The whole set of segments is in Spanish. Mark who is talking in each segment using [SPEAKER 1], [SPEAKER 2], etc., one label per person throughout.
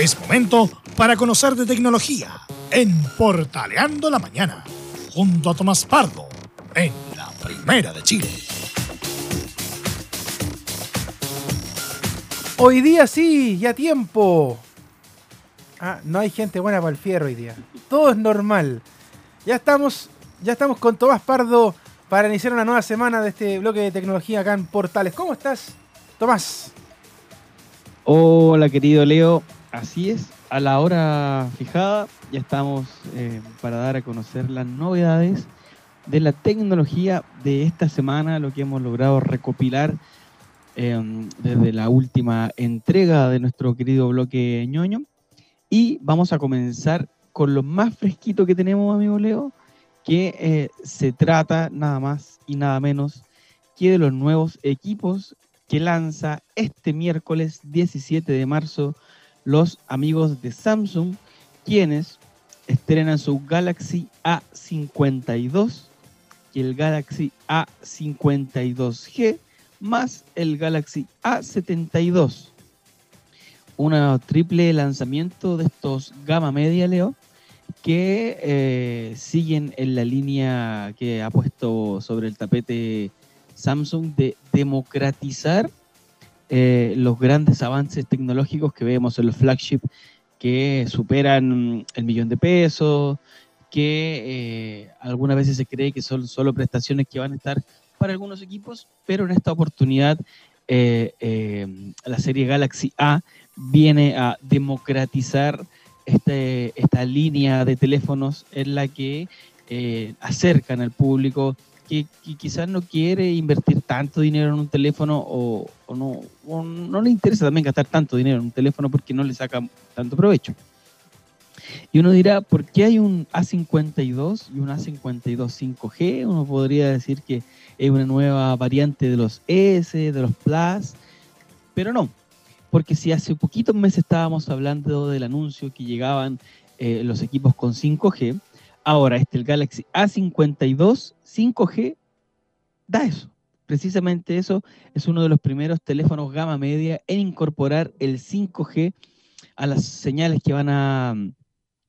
[SPEAKER 1] Es momento para conocer de tecnología en Portaleando la Mañana, junto a Tomás Pardo, en la Primera de Chile.
[SPEAKER 2] Hoy día sí, ya tiempo. Ah, no hay gente buena para el fierro hoy día. Todo es normal. Ya estamos, ya estamos con Tomás Pardo para iniciar una nueva semana de este bloque de tecnología acá en Portales. ¿Cómo estás, Tomás?
[SPEAKER 3] Hola, querido Leo. Así es, a la hora fijada ya estamos eh, para dar a conocer las novedades de la tecnología de esta semana, lo que hemos logrado recopilar em, desde la última entrega de nuestro querido bloque ñoño. Y vamos a comenzar con lo más fresquito que tenemos, amigo Leo, que eh, se trata nada más y nada menos que de los nuevos equipos que lanza este miércoles 17 de marzo los amigos de Samsung, quienes estrenan su Galaxy A52 y el Galaxy A52G más el Galaxy A72. Un triple lanzamiento de estos gama media, Leo, que eh, siguen en la línea que ha puesto sobre el tapete Samsung de democratizar eh, los grandes avances tecnológicos que vemos en los flagship que superan el millón de pesos, que eh, algunas veces se cree que son solo prestaciones que van a estar para algunos equipos, pero en esta oportunidad eh, la serie Galaxy A viene a democratizar este, esta línea de teléfonos en la que acercan al público que, quizás no quiere invertir tanto dinero en un teléfono o, no, no le interesa también gastar tanto dinero en un teléfono porque no le saca tanto provecho. Y uno dirá, ¿por qué hay un A52 y un A52 5G? Uno podría decir que es una nueva variante de los S, de los Plus, pero no, porque si hace poquitos meses estábamos hablando del anuncio que llegaban eh, los equipos con 5G, Ahora, este, el Galaxy A52 5G da eso. Precisamente eso es uno de los primeros teléfonos gama media en incorporar el 5G a las señales que van a,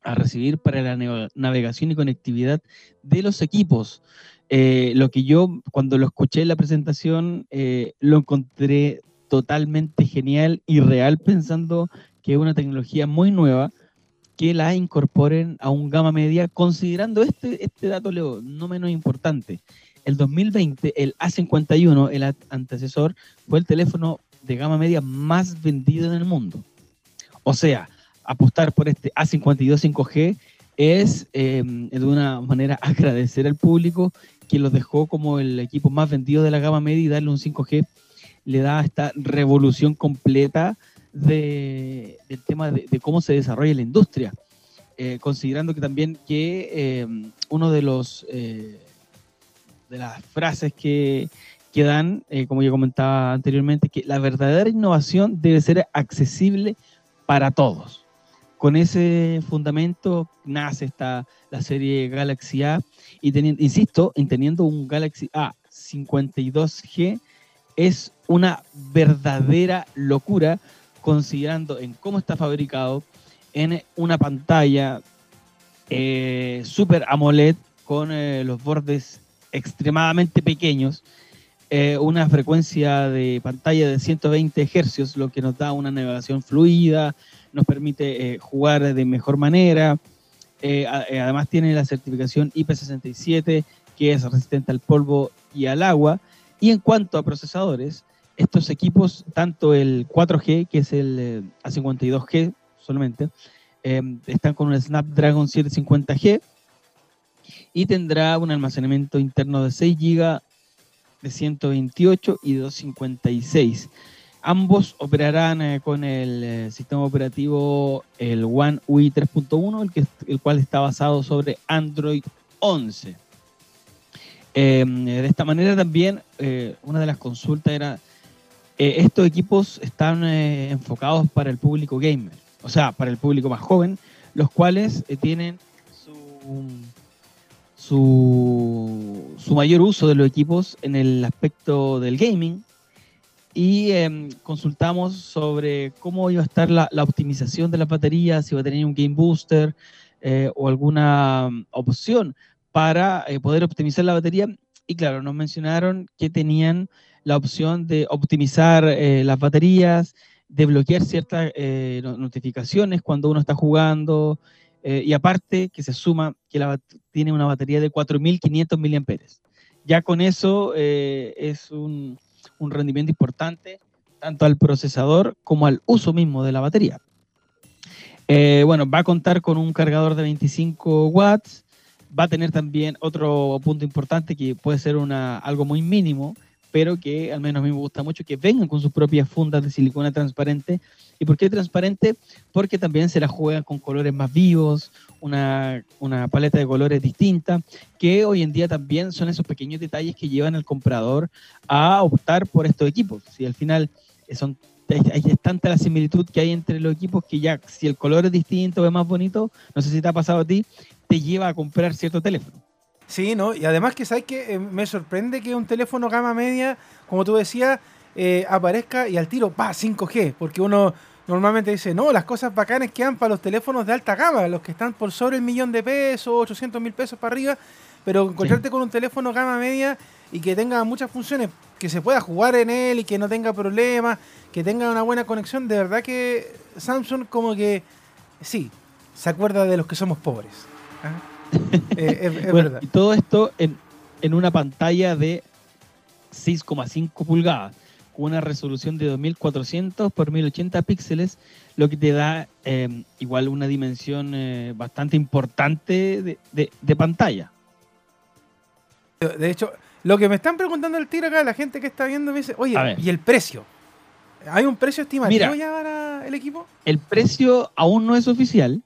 [SPEAKER 3] recibir para la navegación y conectividad de los equipos. Eh, lo que yo cuando lo escuché en la presentación eh, lo encontré totalmente genial y real pensando que es una tecnología muy nueva que la incorporen a un gama media, considerando este, este dato, Leo, no menos importante. El 2020, el A51, el antecesor, fue el teléfono de gama media más vendido en el mundo. O sea, apostar por este A52 5G es em, de una manera agradecer al público que los dejó como el equipo más vendido de la gama media y darle un 5G le da esta revolución completa de, del tema de, cómo se desarrolla la industria, eh, considerando que también que eh, uno de los eh, de las frases que, que dan, como yo comentaba anteriormente, que la verdadera innovación debe ser accesible para todos. Con ese fundamento nace esta, la serie Galaxy A y teniendo, insisto, en teniendo un Galaxy A 52G es una verdadera locura considerando en cómo está fabricado en una pantalla eh, Super AMOLED con eh, los bordes extremadamente pequeños, eh, una frecuencia de pantalla de 120 Hz, lo que nos da una navegación fluida, nos permite jugar de mejor manera. además tiene la certificación IP67, que es resistente al polvo y al agua. Y en cuanto a procesadores, estos equipos, tanto el 4G, que es el eh, A52G solamente, em, están con un Snapdragon 750G y tendrá un almacenamiento interno de 6 GB, de 128 y de 256. Ambos operarán eh, con el eh, sistema operativo el One UI 3.1, el, el cual está basado sobre Android 11. Em, de esta manera también, una de las consultas era eh, estos equipos están eh, enfocados para el público gamer, o sea, para el público más joven, los cuales eh, tienen su, mayor uso de los equipos en el aspecto del gaming y em, consultamos sobre cómo iba a estar la, optimización de las baterías, si iba a tener un game booster o alguna mm, opción para poder optimizar la batería. Y claro, nos mencionaron que tenían la opción de optimizar eh, las baterías, de bloquear ciertas notificaciones cuando uno está jugando, y aparte que se suma que tiene una batería de 4.500 mAh. Ya con eso es un, un rendimiento importante tanto al procesador como al uso mismo de la batería. Eh, bueno, va a contar con un cargador de 25 watts, va a tener también otro punto importante que puede ser una, algo muy mínimo, pero que al menos a mí me gusta mucho, que vengan con sus propias fundas de silicona transparente. ¿Y por qué transparente? Porque también se la juegan con colores más vivos, una, una, paleta de colores distinta, que hoy en día también son esos pequeños detalles que llevan al comprador a optar por estos equipos. Si al final son, es tanta la similitud que hay entre los equipos que ya si el color es distinto, es más bonito, no sé si te ha pasado a ti, te lleva a comprar cierto teléfono.
[SPEAKER 2] Sí, ¿no? Y además que sabes que eh, me sorprende que un teléfono gama media, como tú decías, eh, aparezca y al tiro, pa, 5G, porque uno normalmente dice, no, las cosas bacanas quedan para los teléfonos de alta gama, los que están por sobre el millón de pesos, 800 mil pesos para arriba, pero encontrarte con un teléfono gama media y que tenga muchas funciones, que se pueda jugar en él y que no tenga problemas, que tenga una buena conexión, de verdad que Samsung como que, sí, se acuerda de los que somos pobres. ¿ah?
[SPEAKER 3] Eh, es, verdad. Y todo esto en, en una pantalla de 6,5 pulgadas, con una resolución de 2400 por 1080 píxeles, lo que te da em, igual una dimensión eh, bastante importante de, pantalla.
[SPEAKER 2] De hecho, lo que me están preguntando el tiro acá, la gente que está viendo me dice, oye, ¿y el precio? ¿Hay un precio estimativo ya para el equipo?
[SPEAKER 3] El precio aún no es oficial,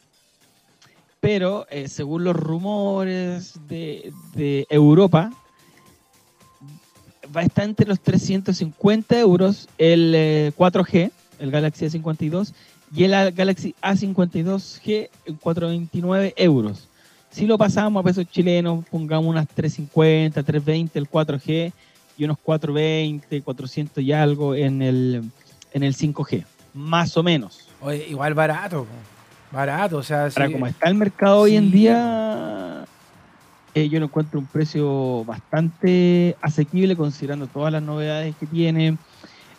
[SPEAKER 3] pero eh, según los rumores de, Europa, va a estar entre los 350 euros el 4G, eh, el Galaxy A52, y el Galaxy A52G en 429 euros. Si lo pasamos a pesos chilenos, pongamos unas 350, 320 el 4G y unos 420, 400 y algo en el, en el 5G, más o menos.
[SPEAKER 2] Igual barato barato. O sea,
[SPEAKER 3] Para como está el mercado hoy en día, eh, yo lo encuentro un precio bastante asequible considerando todas las novedades que tiene.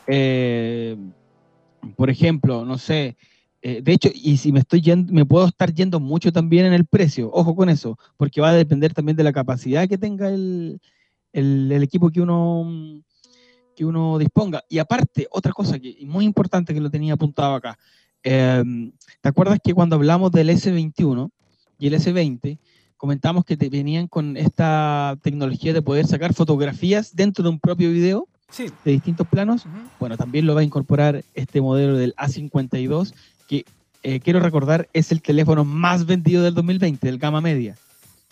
[SPEAKER 3] Eh, por ejemplo, no sé, eh, de hecho, y si me estoy yendo, me puedo estar yendo mucho también en el precio, ojo con eso, porque va a depender también de la capacidad que tenga el, el equipo que uno que uno disponga. Y aparte, otra cosa que muy importante que lo tenía apuntado acá, Em, ¿Te acuerdas que cuando hablamos del S21 y el S20, comentamos que te venían con esta tecnología de poder sacar fotografías dentro de un propio video de distintos planos? Bueno, también lo va a incorporar este modelo del A52, que eh, quiero recordar es el teléfono más vendido del 2020, del gama media.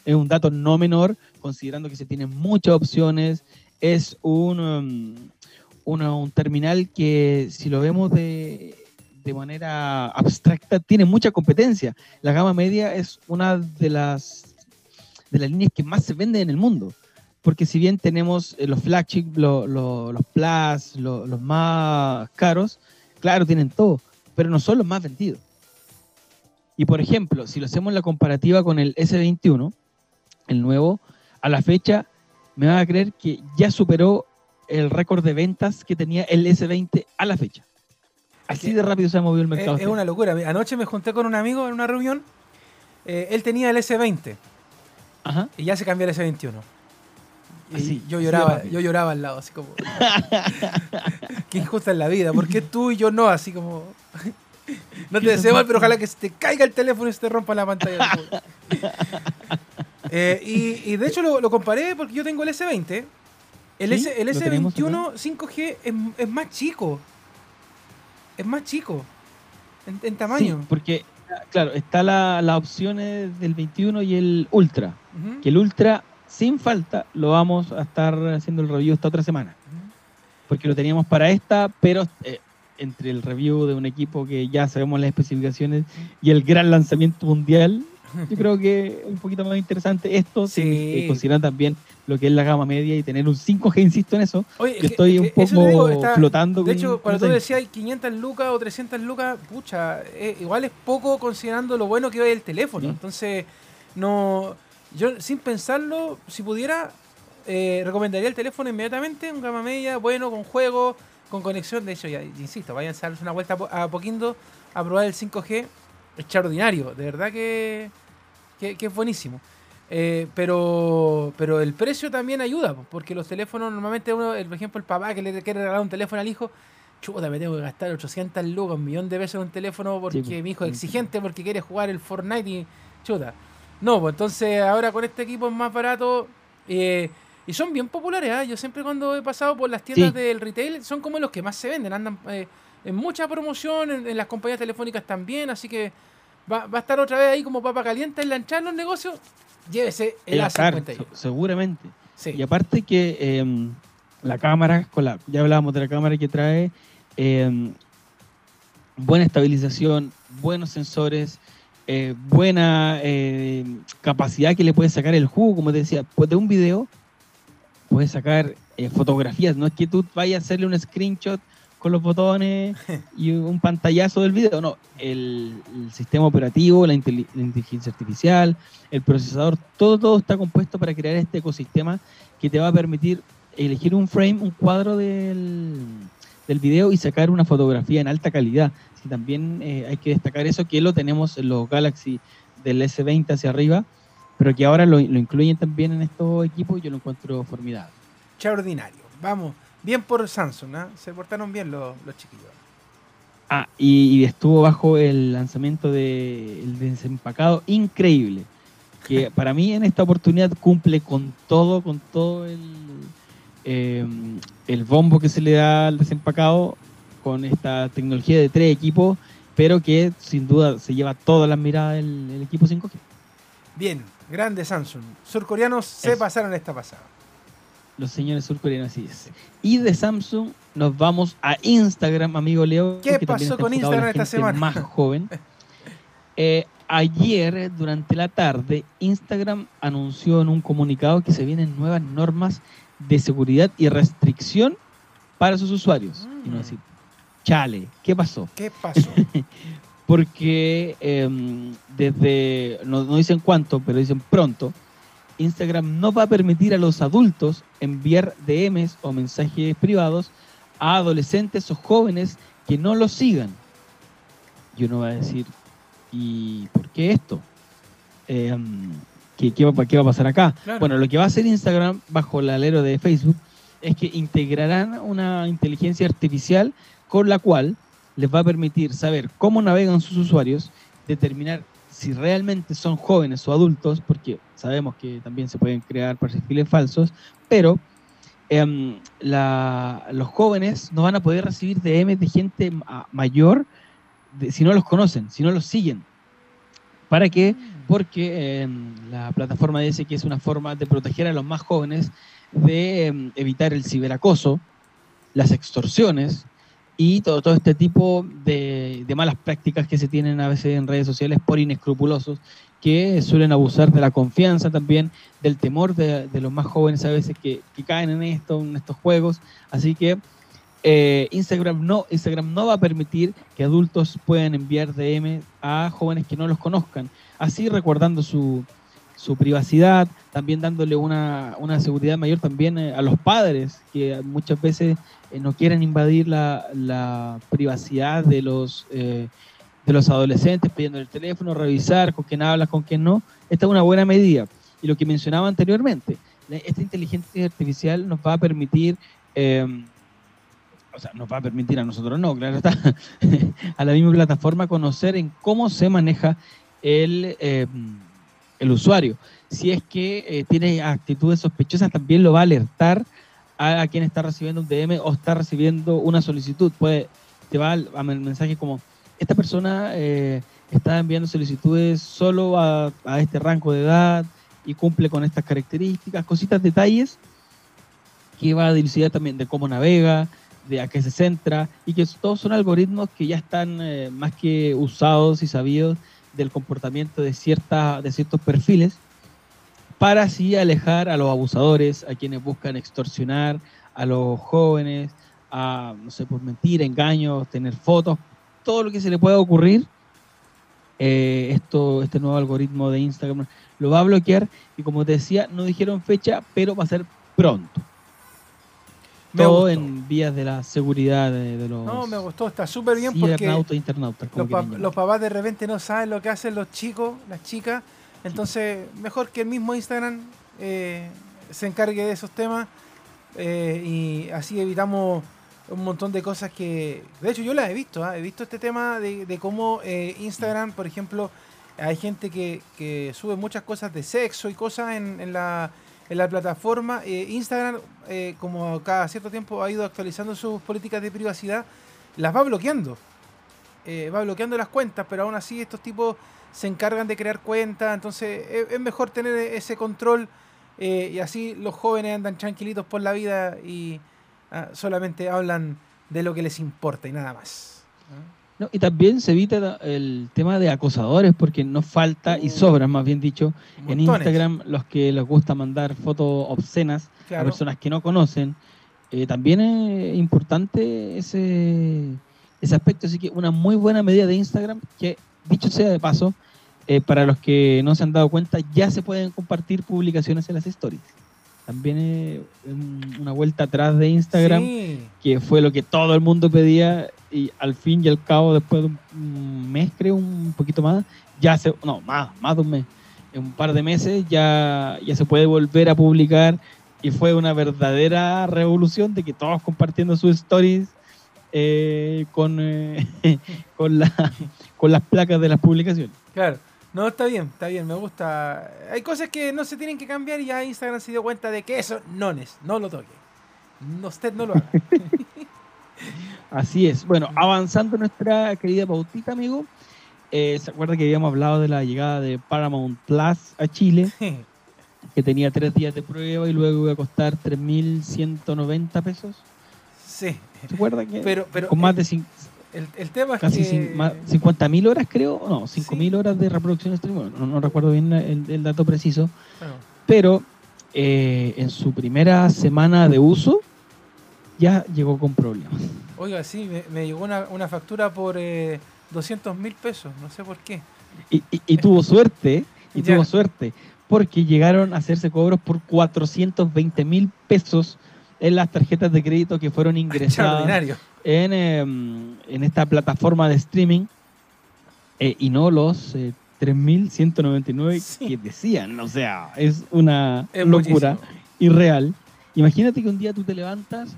[SPEAKER 3] Es un dato no menor, considerando que se tienen muchas opciones. Es un, um, un terminal que, si lo vemos de de manera abstracta, tiene mucha competencia. La gama media es una de las, de las líneas que más se venden en el mundo. Porque si bien tenemos eh, los flagship, los plus, los más caros, claro, tienen todo, pero no son los más vendidos. Y por ejemplo, si lo hacemos la comparativa con el S21, el nuevo, a la fecha, me van a creer que ya superó el récord de ventas que tenía el S20 a la fecha. Así de rápido se ha movido el mercado.
[SPEAKER 2] Es, una locura. Anoche me junté con un amigo en una reunión. Eh, él tenía el S20. Ajá. Y ya se cambió el S21. Y yo lloraba, yo lloraba al lado, así como. Qué injusta es la vida. ¿Por qué tú y yo no? Así como. no te deseo mal, pero ojalá que se te caiga el teléfono y se te rompa la pantalla. Eh, y, de hecho lo, comparé porque yo tengo el S20. El, S, el S21 5G es más chico es más chico en, tamaño.
[SPEAKER 3] Sí, porque, claro, está la, la opción del 21 y el Ultra. Que el Ultra, sin falta, lo vamos a estar haciendo el review esta otra semana. Porque lo teníamos para esta, pero eh, entre el review de un equipo que ya sabemos las especificaciones y el gran lanzamiento mundial, Yo creo que es un poquito más interesante esto,
[SPEAKER 2] Sí.
[SPEAKER 3] eh, considerando también lo que es la gama media y tener un 5G, insisto en eso,
[SPEAKER 2] Oye,
[SPEAKER 3] que
[SPEAKER 2] es que-
[SPEAKER 3] estoy
[SPEAKER 2] es
[SPEAKER 3] un poco
[SPEAKER 2] digo, está-
[SPEAKER 3] flotando.
[SPEAKER 2] De hecho, cuando tú decías 500 lucas o 300 lucas, pucha, eh, igual es poco considerando lo bueno que va el teléfono.
[SPEAKER 3] Sí.
[SPEAKER 2] Entonces, no. Yo, sin pensarlo, si pudiera, eh, recomendaría el teléfono inmediatamente, un gama media, bueno, con juego, con conexión. De hecho, ya insisto, vayan a darse una vuelta a Poquindo a probar el 5G. Extraordinario, de verdad que, que, que es buenísimo. Eh, pero pero el precio también ayuda, po, porque los teléfonos normalmente uno, el- por ejemplo, el papá que le quiere regalar un teléfono al hijo, chuta, me tengo que gastar 800 lucas, un millón de pesos en un teléfono porque
[SPEAKER 3] Sí,
[SPEAKER 2] mi hijo es exigente porque quiere jugar el Fortnite y chuta. No, pues entonces ahora con este equipo es más barato eh, y son bien populares. ¿ah? Yo siempre cuando he pasado por las tiendas
[SPEAKER 3] Sí.
[SPEAKER 2] del retail son como los que más se venden, andan eh, en mucha promoción, en, en las compañías telefónicas también, así que va, va a estar otra vez ahí como papa caliente en lanchar los negocios. Llévese el
[SPEAKER 3] claro,
[SPEAKER 2] A51.
[SPEAKER 3] se- seguramente.
[SPEAKER 2] Sí.
[SPEAKER 3] Y aparte que em, la cámara, con la, ya hablábamos de la cámara que trae, em, buena estabilización, buenos sensores, eh, buena eh, capacidad que le puedes sacar el jugo, como te decía, pues de un video puedes sacar eh, fotografías, no es que tú vayas a hacerle un screenshot con los botones y un pantallazo del video, no, el, el sistema operativo, la, inteli- la inteligencia artificial, el procesador, todo, todo está compuesto para crear este ecosistema que te va a permitir elegir un frame, un cuadro del, del video y sacar una fotografía en alta calidad. También eh, hay que destacar eso, que lo tenemos en los Galaxy del S20 hacia arriba, pero que ahora lo, lo incluyen también en estos equipos y yo lo encuentro formidable.
[SPEAKER 2] Extraordinario. Vamos, bien por Samsung, ¿ah? se portaron bien los, los chiquillos.
[SPEAKER 3] Ah, y, y estuvo bajo el lanzamiento del desempacado increíble. Que para mí en esta oportunidad cumple con todo, con todo el, eh, el bombo que se le da al desempacado con esta tecnología de tres equipos, pero que sin duda se lleva todas las miradas el, el equipo 5G.
[SPEAKER 2] Bien, grande Samsung. Surcoreanos se pasaron esta pasada.
[SPEAKER 3] Los señores surcoreanos, así es. Y de Samsung nos vamos a Instagram, amigo Leo.
[SPEAKER 2] ¿Qué
[SPEAKER 3] que
[SPEAKER 2] pasó con Instagram esta semana?
[SPEAKER 3] Más joven. Eh, ayer, durante la tarde, Instagram anunció en un comunicado que se vienen nuevas normas de seguridad y restricción para sus usuarios. Y no
[SPEAKER 2] Mm.
[SPEAKER 3] decir, chale, ¿qué pasó?
[SPEAKER 2] ¿Qué pasó?
[SPEAKER 3] porque em, desde, no, no dicen cuánto, pero dicen pronto, Instagram no va a permitir a los adultos enviar DMs o mensajes privados a adolescentes o jóvenes que no los sigan. Y uno va a decir, ¿y por qué esto? Em, ¿qué, qué va, qué va a pasar acá?
[SPEAKER 2] Claro.
[SPEAKER 3] Bueno, lo que va a hacer Instagram bajo el alero de Facebook es que integrarán una inteligencia artificial con la cual les va a permitir saber cómo navegan sus usuarios, determinar si realmente son jóvenes o adultos, porque sabemos que también se pueden crear perfiles falsos, pero em, la- los jóvenes no van a poder recibir DMs de gente ma- mayor de- si no los conocen, si no los siguen. ¿Para qué? Porque em, la plataforma dice que es una forma de proteger a los más jóvenes de em, evitar el ciberacoso, las extorsiones y todo, todo este tipo de, de malas prácticas que se tienen a veces en redes sociales por inescrupulosos que suelen abusar de la confianza también, del temor de, de los más jóvenes a veces que, que caen en esto, en estos juegos. Así que eh, Instagram no, Instagram no va a permitir que adultos puedan enviar DM a jóvenes que no los conozcan, así recordando su, su privacidad, también dándole una, una seguridad mayor también eh, a los padres, que muchas veces eh, no quieren invadir la, la privacidad de los, eh, de los adolescentes, pidiendo el teléfono, revisar con quién hablas, con quién no. Esta es una buena medida. Y lo que mencionaba anteriormente, esta inteligencia artificial nos va a permitir... eh, o sea, nos va a permitir a nosotros no, claro está, a la misma plataforma conocer en cómo se maneja el, eh, el usuario. Si es que eh, tiene actitudes sospechosas, también lo va a alertar a, quien está recibiendo un DM o está recibiendo una solicitud. Puede, te va a mensaje como, esta persona eh, está enviando solicitudes solo a, a este rango de edad y cumple con estas características, cositas, detalles que va a dilucidar también de cómo navega, de a qué se centra, y que todos son algoritmos que ya están eh, más que usados y sabidos del comportamiento de, cierta, de ciertos perfiles para así alejar a los abusadores, a quienes buscan extorsionar a los jóvenes, a, no sé, por mentir, engaños, tener fotos, todo lo que se le pueda ocurrir. Eh, esto, este nuevo algoritmo de Instagram lo va a bloquear y como te decía, no dijeron fecha, pero va a ser pronto. Todo en vías de la seguridad de, los.
[SPEAKER 2] No, me gustó, está súper bien porque.
[SPEAKER 3] internautas.
[SPEAKER 2] Los, los, papás de repente no saben lo que hacen los chicos, las chicas. Entonces, mejor que el mismo Instagram eh, se encargue de esos temas eh, y así evitamos un montón de cosas que. De hecho, yo las he visto, ¿ah? he visto este tema de, cómo eh, Instagram, por ejemplo, hay gente que, que, sube muchas cosas de sexo y cosas en, en la en la plataforma. Eh, Instagram, eh, como cada cierto tiempo ha ido actualizando sus políticas de privacidad, las va bloqueando. Eh, va bloqueando las cuentas, pero aún así estos tipos se encargan de crear cuentas, entonces es, mejor tener ese control y así los jóvenes andan tranquilitos por la vida y ah, solamente hablan de lo que les importa y nada más
[SPEAKER 3] y también se evita el tema de acosadores, porque no falta y uh. sobran, más bien dicho, en Instagram los que les gusta mandar fotos obscenas a personas que no conocen. Eh, también es importante ese, ese aspecto, así que una muy buena medida de Instagram, que dicho sea de paso, eh, para los que no se han dado cuenta, ya se pueden compartir publicaciones en las stories. También es una vuelta atrás de Instagram, que fue lo que todo el mundo pedía y al fin y al cabo, después de un mes, creo, un poquito más, ya se, no, más, más de un mes, en un par de meses ya, ya se puede volver a publicar y fue una verdadera revolución de que todos compartiendo sus stories eh, con, eh, con, la, con las placas de las publicaciones.
[SPEAKER 2] Claro. No, está bien, está bien, me gusta. Hay cosas que no se tienen que cambiar y ya Instagram se dio cuenta de que eso no es, no lo toque. No, usted no lo haga.
[SPEAKER 3] Así es. Bueno, avanzando nuestra querida pautita, amigo. Eh, ¿Se acuerda que habíamos hablado de la llegada de Paramount Plus a Chile? que tenía tres días de prueba y luego iba a costar 3.190 pesos.
[SPEAKER 2] Sí.
[SPEAKER 3] ¿Se acuerda que?
[SPEAKER 2] Pero, pero,
[SPEAKER 3] con más de
[SPEAKER 2] el, tema es
[SPEAKER 3] Casi que... 50.000 horas, creo, no, 5.000 horas de reproducción stream, no, recuerdo bien el, dato preciso, pero eh, en su primera semana de uso ya llegó con problemas.
[SPEAKER 2] Oiga, sí, me, llegó una, factura por eh, 200 mil pesos, no sé por qué.
[SPEAKER 3] Y, tuvo suerte, y tuvo suerte, porque llegaron a hacerse cobros por 420 mil pesos en las tarjetas de crédito que fueron ingresadas en, em, en esta plataforma de streaming eh, y no los 3.199 eh, que decían. O sea, es una locura irreal. Imagínate que un día tú te levantas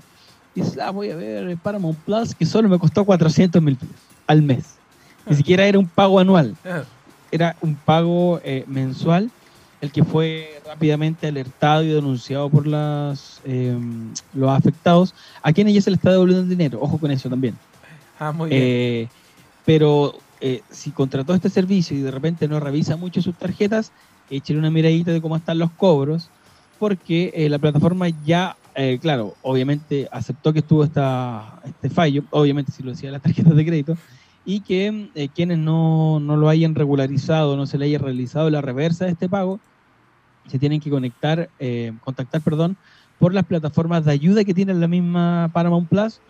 [SPEAKER 3] y dices, ah, voy a ver Paramount Plus, que solo me costó 400 mil pesos al mes. Ni ah. siquiera era un pago anual, ah. era un pago eh, mensual el que fue rápidamente alertado y denunciado por las, em, los afectados, a quienes ya se le está devolviendo el dinero. Ojo con eso también.
[SPEAKER 2] Ah, muy bien.
[SPEAKER 3] Eh, pero eh, si contrató este servicio y de repente no revisa mucho sus tarjetas, échale una miradita de cómo están los cobros, porque la plataforma ya, claro, obviamente aceptó que estuvo esta, este fallo, obviamente si lo decía las tarjetas de crédito, y que eh, quienes no, no, lo hayan regularizado, no se le haya realizado la reversa de este pago, se tienen que conectar, eh, contactar perdón, por las plataformas de ayuda que tiene la misma Paramount Plus,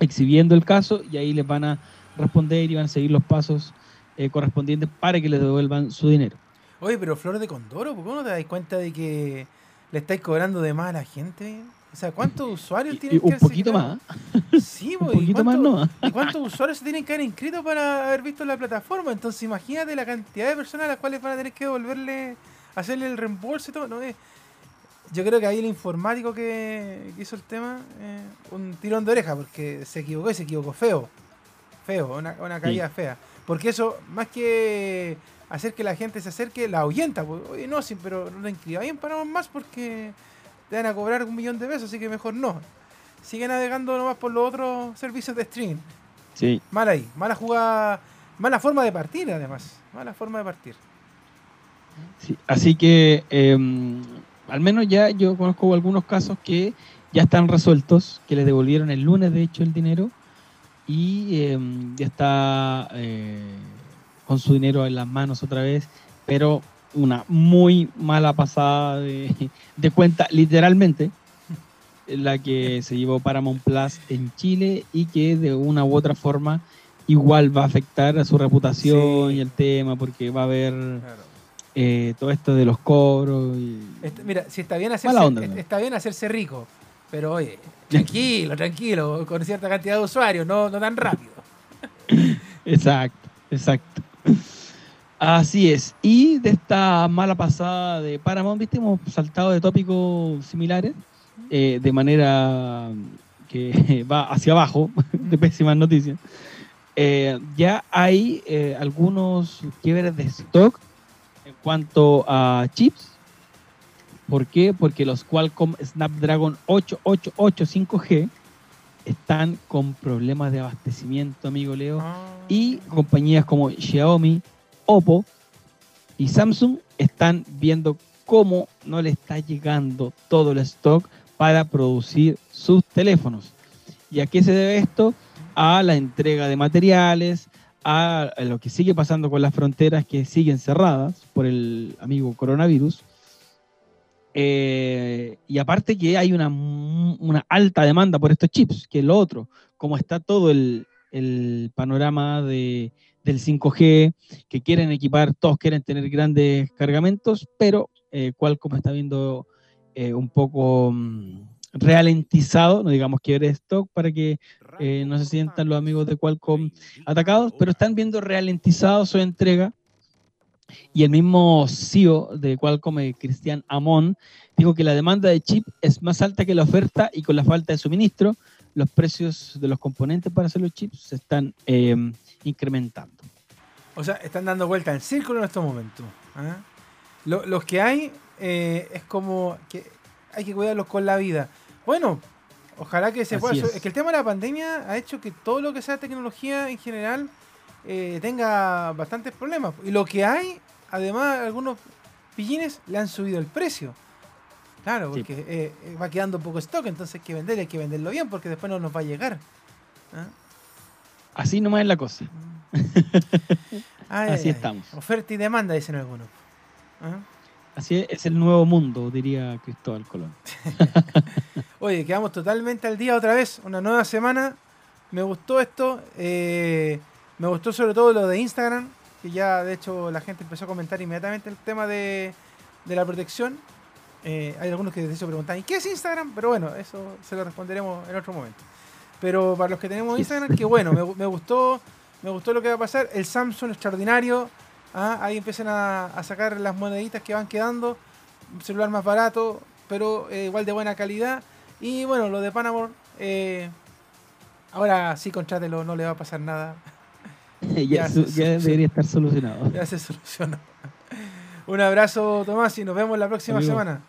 [SPEAKER 3] exhibiendo el caso y ahí les van a responder y van a seguir los pasos eh, correspondientes para que les devuelvan su dinero.
[SPEAKER 2] Oye, pero Flor de Condoro, ¿por qué no te das cuenta de que le estáis cobrando de más a la gente? O sea, ¿cuántos usuarios tienen
[SPEAKER 3] que Un poquito más.
[SPEAKER 2] Sí, un poquito más no. ¿Y cuántos usuarios se tienen que haber inscrito para haber visto la plataforma? Entonces, imagínate la cantidad de personas a las cuales van a tener que devolverle, hacerle el reembolso y todo. No, yo creo que ahí el informático que, hizo el tema, eh, un tirón de oreja, porque se equivocó y se equivocó feo. Feo, una, una caída fea. Porque eso, más que hacer que la gente se acerque, la ahuyenta. Pues, oye, no, sí, pero no la inscribáis en más porque te van a cobrar un millón de pesos, así que mejor no. Sigue navegando nomás por los otros servicios de streaming.
[SPEAKER 3] Sí.
[SPEAKER 2] Mal ahí, mala jugada, mala forma de partir además, mala forma de partir.
[SPEAKER 3] Sí, así que em, al menos ya yo conozco algunos casos que ya están resueltos, que les devolvieron el lunes de hecho el dinero y em, ya está eh, con su dinero en las manos otra vez, pero una muy mala pasada de, de cuenta, literalmente, la que se llevó Paramount Plus en Chile y que de una u otra forma igual va a afectar a su reputación
[SPEAKER 2] Sí.
[SPEAKER 3] y el tema, porque va a haber
[SPEAKER 2] Claro.
[SPEAKER 3] eh, todo esto de los cobros. Y...
[SPEAKER 2] Est- Mira, si está bien hacerse,
[SPEAKER 3] onda,
[SPEAKER 2] está bien hacerse rico, pero oye, tranquilo, tranquilo, con cierta cantidad de usuarios, no, no tan rápido.
[SPEAKER 3] Exacto, exacto. Así es. Y de esta mala pasada de Paramount, viste, hemos saltado de tópicos similares eh, de manera que va hacia abajo, de pésimas noticias. Eh, ya hay eh, algunos quiebres de stock en cuanto a chips. ¿Por qué? Porque los Qualcomm Snapdragon 888 5G están con problemas de abastecimiento, amigo Leo. Y compañías como Xiaomi, Oppo y Samsung están viendo cómo no le está llegando todo el stock para producir sus teléfonos. ¿Y a qué se debe esto? A la entrega de materiales, a lo que sigue pasando con las fronteras que siguen cerradas por el amigo coronavirus. Eh, y aparte que hay una, alta demanda por estos chips, que es lo otro, como está todo el panorama de, del 5G, que quieren equipar, todos quieren tener grandes cargamentos, pero eh, Qualcomm está viendo eh, un poco mm, ralentizado, no digamos que de stock, para que eh, no se sientan los amigos de Qualcomm atacados, pero están viendo ralentizado su entrega. Y el mismo CEO de Qualcomm, Cristian Amon, dijo que la demanda de chip es más alta que la oferta y con la falta de suministro, los precios de los componentes para hacer los chips están incrementando.
[SPEAKER 2] O sea, están dando vuelta en círculo en estos momentos. ¿ah? Lo- los que hay eh, es como que hay que cuidarlos con la vida. Bueno, ojalá que se
[SPEAKER 3] Así
[SPEAKER 2] pueda.
[SPEAKER 3] es.
[SPEAKER 2] Es que el tema de la pandemia ha hecho que todo lo que sea tecnología en general eh, tenga bastantes problemas. Y lo que hay, además, algunos pillines le han subido el precio. Claro, porque eh, va quedando poco stock, entonces hay que vender, hay que venderlo bien, porque después no nos va a llegar. ¿ah?
[SPEAKER 3] Así nomás es la cosa.
[SPEAKER 2] Ay,
[SPEAKER 3] Así
[SPEAKER 2] ay,
[SPEAKER 3] estamos.
[SPEAKER 2] Oferta y demanda, dicen algunos. ¿Ah?
[SPEAKER 3] Así es, es el nuevo mundo, diría Cristóbal Colón.
[SPEAKER 2] Oye, quedamos totalmente al día otra vez, una nueva semana. Me gustó esto. eh, me gustó sobre todo lo de Instagram, que ya de hecho la gente empezó a comentar inmediatamente el tema de, de la protección. Eh, hay algunos que de hecho preguntan, ¿y qué es Instagram? Pero bueno, eso se lo responderemos en otro momento. Pero para los que tenemos. Instagram, que bueno, me, me gustó, me gustó lo que va a pasar. El Samsung extraordinario. ah, ahí empiezan a, a sacar las moneditas que van quedando. Un celular más barato, pero eh, igual de buena calidad. Y bueno, lo de Panamor, eh, ahora sí, contrátelo, no le va a pasar nada.
[SPEAKER 3] ya su- debería estar solucionado.
[SPEAKER 2] Ya se solucionó. Un abrazo, Tomás, y nos vemos la próxima
[SPEAKER 3] Amigo.
[SPEAKER 2] semana.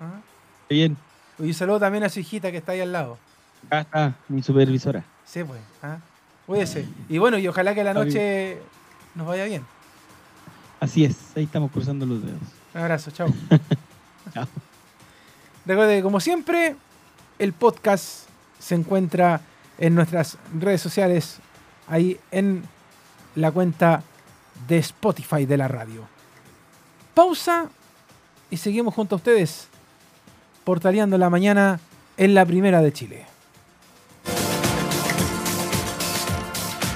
[SPEAKER 2] ¿Ah?
[SPEAKER 3] Bien,
[SPEAKER 2] Y un saludo también a su hijita que está ahí al lado.
[SPEAKER 3] Acá está mi supervisora.
[SPEAKER 2] Sí, pues. ¿ah? Cuídese. Y bueno, y ojalá que la noche nos vaya bien.
[SPEAKER 3] Así es, ahí estamos cruzando los dedos.
[SPEAKER 2] Un abrazo, chao.
[SPEAKER 3] Chao.
[SPEAKER 2] Recuerde como siempre, el podcast se encuentra en nuestras redes sociales, ahí en la cuenta de Spotify de la radio. Pausa y seguimos junto a ustedes, portaleando la mañana en la primera de Chile.